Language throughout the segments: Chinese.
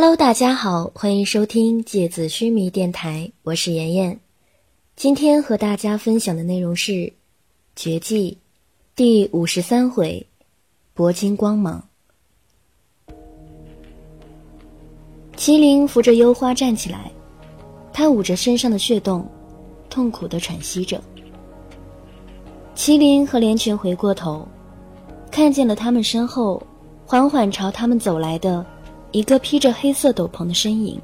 Hello，大家好，欢迎收听芥子须弥电台，我是妍妍。今天和大家分享的内容是《绝技》第五十三回《铂金光芒》。麒麟扶着幽花站起来，他捂着身上的血洞，痛苦的喘息着。麒麟和连泉回过头，看见了他们身后缓缓朝他们走来的。一个披着黑色斗篷的身影，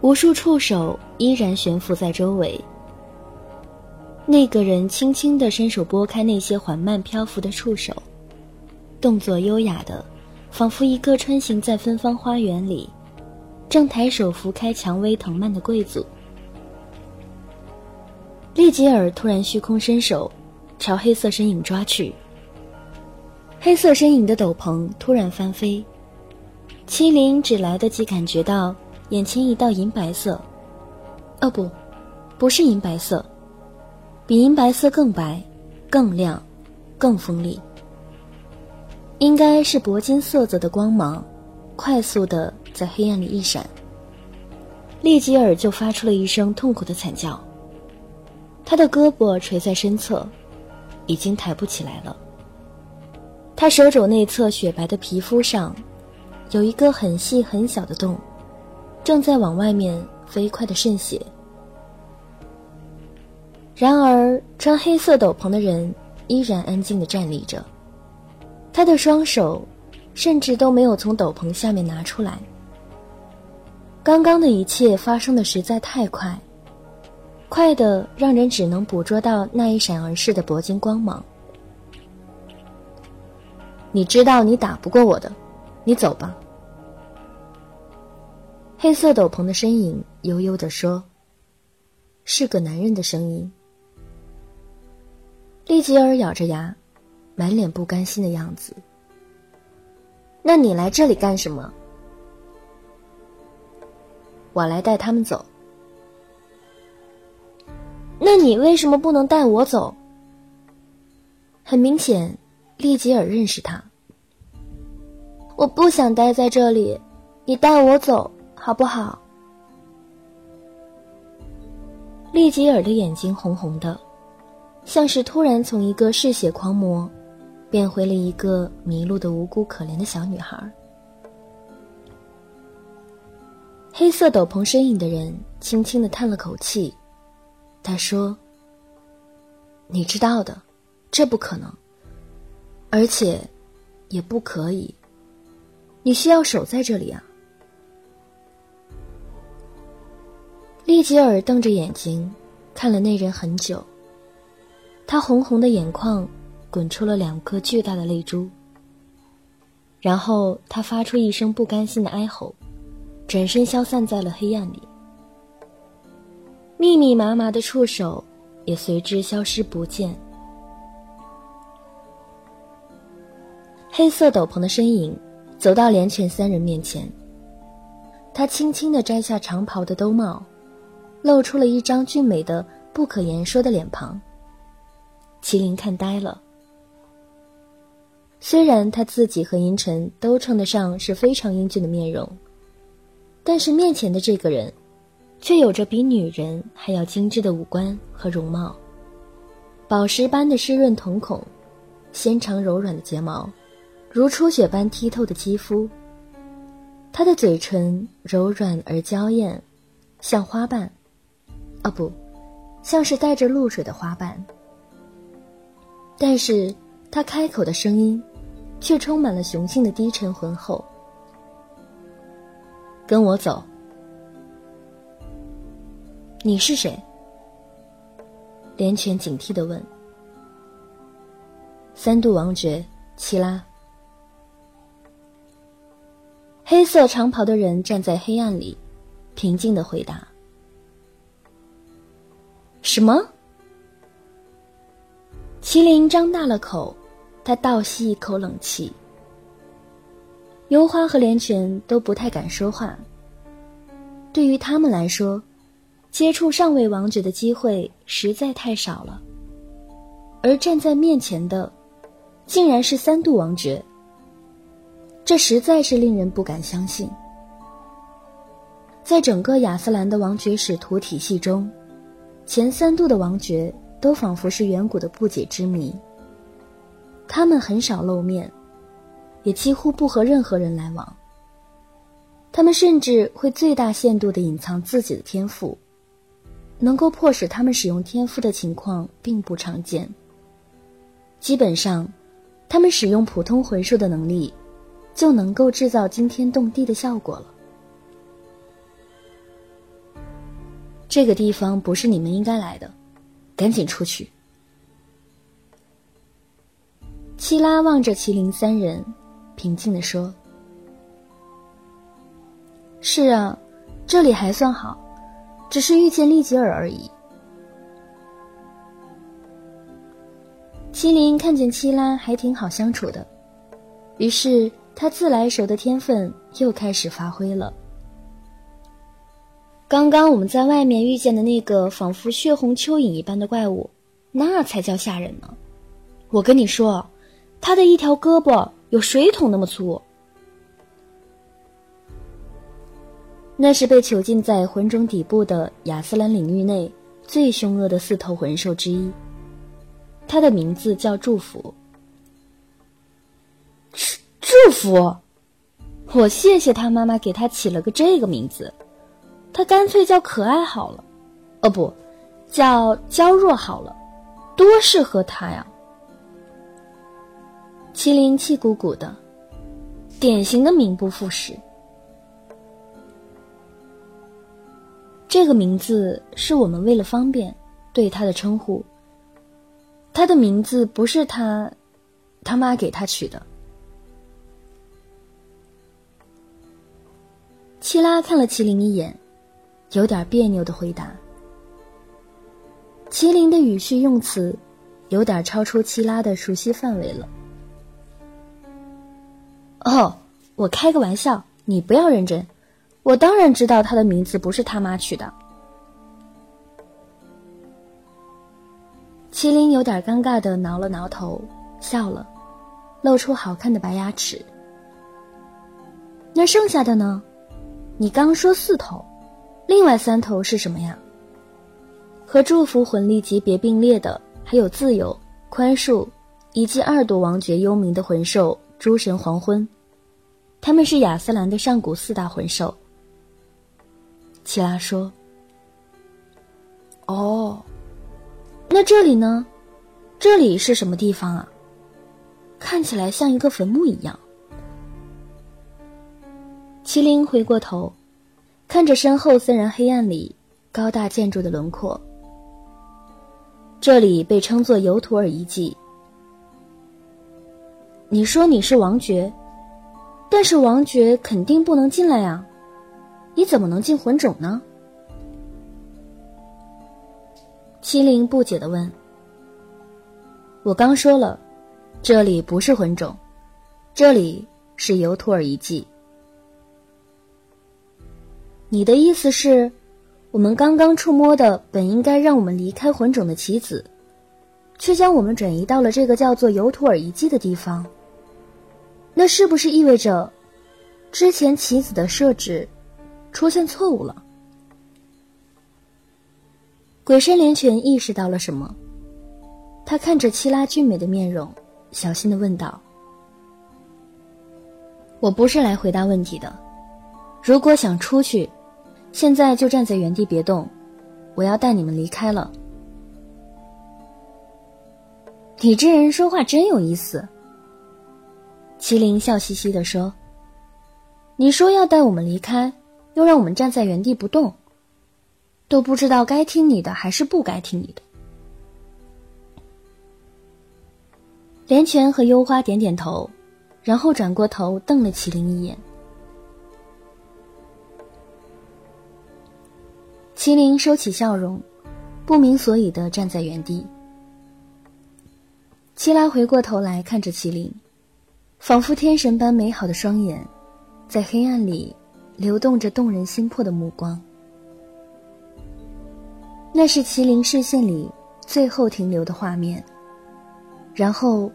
无数触手依然悬浮在周围。那个人轻轻地伸手拨开那些缓慢漂浮的触手，动作优雅的，仿佛一个穿行在芬芳花园里，正抬手拂开蔷薇藤蔓的贵族。利吉尔突然虚空伸手，朝黑色身影抓去。黑色身影的斗篷突然翻飞，麒麟只来得及感觉到眼前一道银白色，哦不，不是银白色，比银白色更白、更亮、更锋利，应该是铂金色泽的光芒，快速的在黑暗里一闪。利吉尔就发出了一声痛苦的惨叫，他的胳膊垂在身侧，已经抬不起来了。他手肘内侧雪白的皮肤上，有一个很细很小的洞，正在往外面飞快的渗血。然而，穿黑色斗篷的人依然安静的站立着，他的双手甚至都没有从斗篷下面拿出来。刚刚的一切发生的实在太快，快的让人只能捕捉到那一闪而逝的铂金光芒。你知道你打不过我的，你走吧。黑色斗篷的身影悠悠地说：“是个男人的声音。”利吉尔咬着牙，满脸不甘心的样子。那你来这里干什么？我来带他们走。那你为什么不能带我走？很明显。利吉尔认识他。我不想待在这里，你带我走好不好？利吉尔的眼睛红红的，像是突然从一个嗜血狂魔，变回了一个迷路的无辜可怜的小女孩。黑色斗篷身影的人轻轻的叹了口气，他说：“你知道的，这不可能。”而且，也不可以。你需要守在这里啊！利吉尔瞪着眼睛看了那人很久，他红红的眼眶滚出了两颗巨大的泪珠。然后他发出一声不甘心的哀吼，转身消散在了黑暗里，密密麻麻的触手也随之消失不见。黑色斗篷的身影走到连犬三人面前，他轻轻地摘下长袍的兜帽，露出了一张俊美的不可言说的脸庞。麒麟看呆了。虽然他自己和银尘都称得上是非常英俊的面容，但是面前的这个人，却有着比女人还要精致的五官和容貌，宝石般的湿润瞳孔，纤长柔软的睫毛。如初雪般剔透的肌肤，他的嘴唇柔软而娇艳，像花瓣，哦不，像是带着露水的花瓣。但是他开口的声音，却充满了雄性的低沉浑厚。跟我走。你是谁？连泉警惕的问。三度王爵，齐拉。黑色长袍的人站在黑暗里，平静的回答：“什么？”麒麟张大了口，他倒吸一口冷气。油花和连泉都不太敢说话。对于他们来说，接触上位王爵的机会实在太少了，而站在面前的，竟然是三度王爵。这实在是令人不敢相信。在整个亚斯兰的王爵使徒体系中，前三度的王爵都仿佛是远古的不解之谜。他们很少露面，也几乎不和任何人来往。他们甚至会最大限度地隐藏自己的天赋，能够迫使他们使用天赋的情况并不常见。基本上，他们使用普通魂术的能力，就能够制造惊天动地的效果了。这个地方不是你们应该来的，赶紧出去。七拉望着麒麟三人，平静地说：“是啊，这里还算好，只是遇见利吉尔而已。”麒麟看见七拉还挺好相处的，于是他自来熟的天分又开始发挥了。刚刚我们在外面遇见的那个仿佛血红蚯蚓一般的怪物，那才叫吓人呢！我跟你说。他的一条胳膊有水桶那么粗，那是被囚禁在魂种底部的亚斯兰领域内最凶恶的四头魂兽之一。他的名字叫祝福。祝福，我谢谢他妈妈给他起了个这个名字，他干脆叫可爱好了，哦不，叫娇弱好了，多适合他呀。麒麟气鼓鼓的，典型的名不副实。这个名字是我们为了方便对他的称呼。他的名字不是他他妈给他取的。七拉看了麒麟一眼，有点别扭的回答。麒麟的语序用词有点超出七拉的熟悉范围了。哦，我开个玩笑，你不要认真。我当然知道他的名字不是他妈取的。麒麟有点尴尬的挠了挠头，笑了，露出好看的白牙齿。那剩下的呢？你刚说四头，另外三头是什么呀？和祝福魂力级别并列的还有自由、宽恕，以及二度王爵幽冥的魂兽。诸神黄昏，他们是亚斯兰的上古四大魂兽。奇拉说：“哦，那这里呢？这里是什么地方啊？看起来像一个坟墓一样。”麒麟回过头，看着身后森然黑暗里高大建筑的轮廓。这里被称作尤图尔遗迹。你说你是王爵，但是王爵肯定不能进来呀，你怎么能进魂种呢？麒麟不解的问。我刚说了，这里不是魂种，这里是尤图尔遗迹。你的意思是，我们刚刚触摸的本应该让我们离开魂种的棋子，却将我们转移到了这个叫做尤图尔遗迹的地方？那是不是意味着，之前棋子的设置出现错误了？鬼神连泉意识到了什么，他看着七拉俊美的面容，小心的问道：“我不是来回答问题的，如果想出去，现在就站在原地别动，我要带你们离开了。”你这人说话真有意思。麒麟笑嘻嘻地说：“你说要带我们离开，又让我们站在原地不动，都不知道该听你的还是不该听你的。”连泉和幽花点点头，然后转过头瞪了麒麟一眼。麒麟收起笑容，不明所以的站在原地。七拉回过头来看着麒麟。仿佛天神般美好的双眼，在黑暗里流动着动人心魄的目光。那是麒麟视线里最后停留的画面。然后，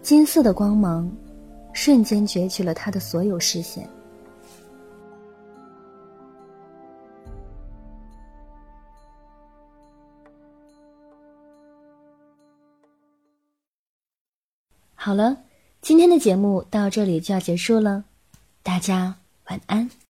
金色的光芒瞬间攫取了他的所有视线。好了，今天的节目到这里就要结束了，大家晚安。